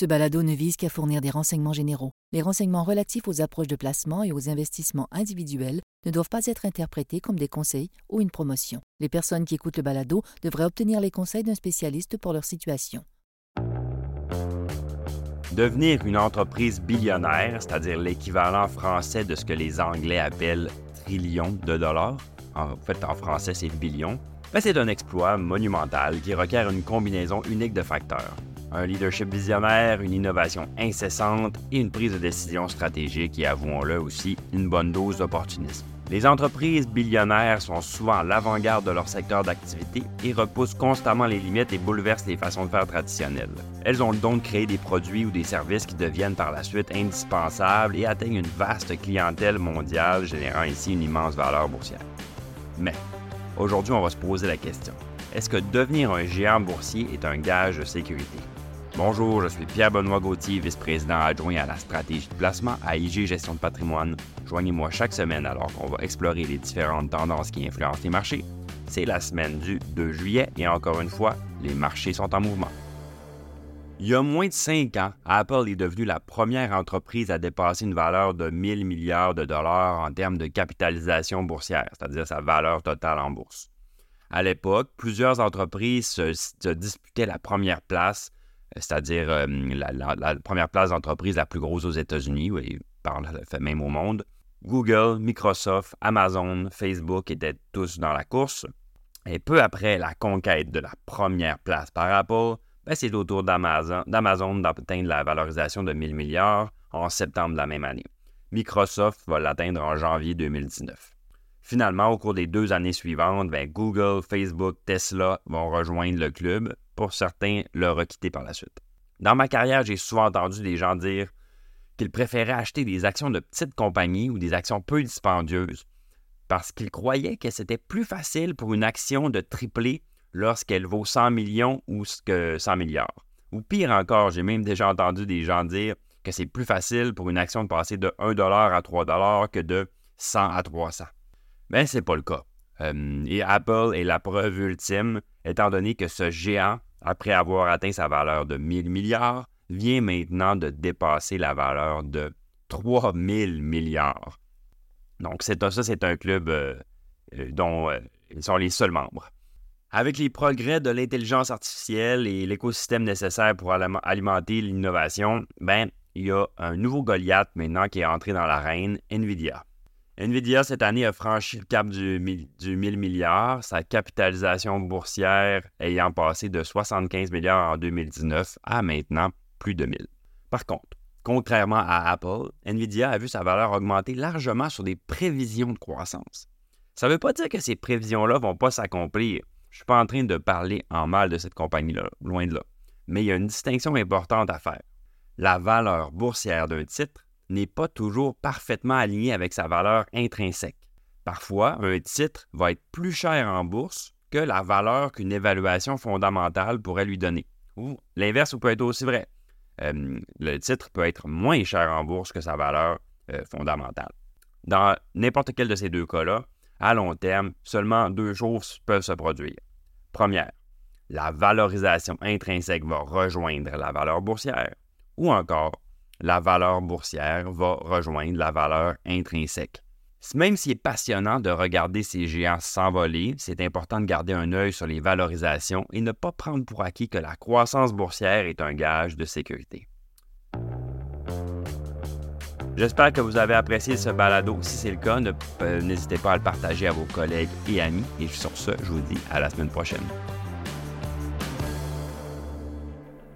Ce balado ne vise qu'à fournir des renseignements généraux. Les renseignements relatifs aux approches de placement et aux investissements individuels ne doivent pas être interprétés comme des conseils ou une promotion. Les personnes qui écoutent le balado devraient obtenir les conseils d'un spécialiste pour leur situation. Devenir une entreprise billionnaire, c'est-à-dire l'équivalent français de ce que les Anglais appellent trillion de dollars, en fait en français c'est billion, ben, c'est un exploit monumental qui requiert une combinaison unique de facteurs un leadership visionnaire, une innovation incessante et une prise de décision stratégique et, avouons-le aussi, une bonne dose d'opportunisme. Les entreprises billionnaires sont souvent à l'avant-garde de leur secteur d'activité et repoussent constamment les limites et bouleversent les façons de faire traditionnelles. Elles ont le don de créer des produits ou des services qui deviennent par la suite indispensables et atteignent une vaste clientèle mondiale, générant ainsi une immense valeur boursière. Mais, aujourd'hui, on va se poser la question. Est-ce que devenir un géant boursier est un gage de sécurité? Bonjour, je suis Pierre-Benoît Gauthier, vice-président adjoint à la stratégie de placement à IG Gestion de patrimoine. Joignez-moi chaque semaine alors qu'on va explorer les différentes tendances qui influencent les marchés. C'est la semaine du 2 juillet et encore une fois, les marchés sont en mouvement. Il y a moins de cinq ans, Apple est devenue la première entreprise à dépasser une valeur de 1000 milliards de dollars en termes de capitalisation boursière, c'est-à-dire sa valeur totale en bourse. À l'époque, plusieurs entreprises se disputaient la première place c'est-à-dire euh, la, première place d'entreprise la plus grosse aux États-Unis, et par même au monde. Google, Microsoft, Amazon, Facebook étaient tous dans la course. Et peu après la conquête de la première place par Apple, ben, c'est au tour d'Amazon d'atteindre la valorisation de 1000 milliards en septembre de la même année. Microsoft va l'atteindre en janvier 2019. Finalement, au cours des deux années suivantes, ben, Google, Facebook, Tesla vont rejoindre le club, pour certains le requitter par la suite. Dans ma carrière, j'ai souvent entendu des gens dire qu'ils préféraient acheter des actions de petites compagnies ou des actions peu dispendieuses parce qu'ils croyaient que c'était plus facile pour une action de tripler lorsqu'elle vaut 100 millions ou que 100 milliards. Ou pire encore, j'ai même déjà entendu des gens dire que c'est plus facile pour une action de passer de 1 à 3 que de 100 à 300. Mais ce n'est pas le cas. Euh, et Apple est la preuve ultime, étant donné que ce géant après avoir atteint sa valeur de 1000 milliards, vient maintenant de dépasser la valeur de 3000 milliards. Donc, ça, c'est un club euh, euh, dont ils sont les seuls membres. Avec les progrès de l'intelligence artificielle et l'écosystème nécessaire pour alimenter l'innovation, ben, il y a un nouveau Goliath maintenant qui est entré dans l'arène, NVIDIA. Nvidia, cette année, a franchi le cap du, du 1000 milliards, sa capitalisation boursière ayant passé de 75 milliards en 2019 à maintenant plus de 1000. Par contre, contrairement à Apple, Nvidia a vu sa valeur augmenter largement sur des prévisions de croissance. Ça ne veut pas dire que ces prévisions-là ne vont pas s'accomplir. Je ne suis pas en train de parler en mal de cette compagnie-là, loin de là. Mais il y a une distinction importante à faire. La valeur boursière d'un titre n'est pas toujours parfaitement aligné avec sa valeur intrinsèque. Parfois, un titre va être plus cher en bourse que la valeur qu'une évaluation fondamentale pourrait lui donner. Ou l'inverse peut être aussi vrai. Le titre peut être moins cher en bourse que sa valeur fondamentale. Dans n'importe quel de ces deux cas-là, à long terme, seulement deux choses peuvent se produire. Première, la valorisation intrinsèque va rejoindre la valeur boursière. Ou encore, la valeur boursière va rejoindre la valeur intrinsèque. Même s'il est passionnant de regarder ces géants s'envoler, c'est important de garder un œil sur les valorisations et ne pas prendre pour acquis que la croissance boursière est un gage de sécurité. J'espère que vous avez apprécié ce balado. Si c'est le cas, euh, n'hésitez pas à le partager à vos collègues et amis. Et sur ce, je vous dis à la semaine prochaine.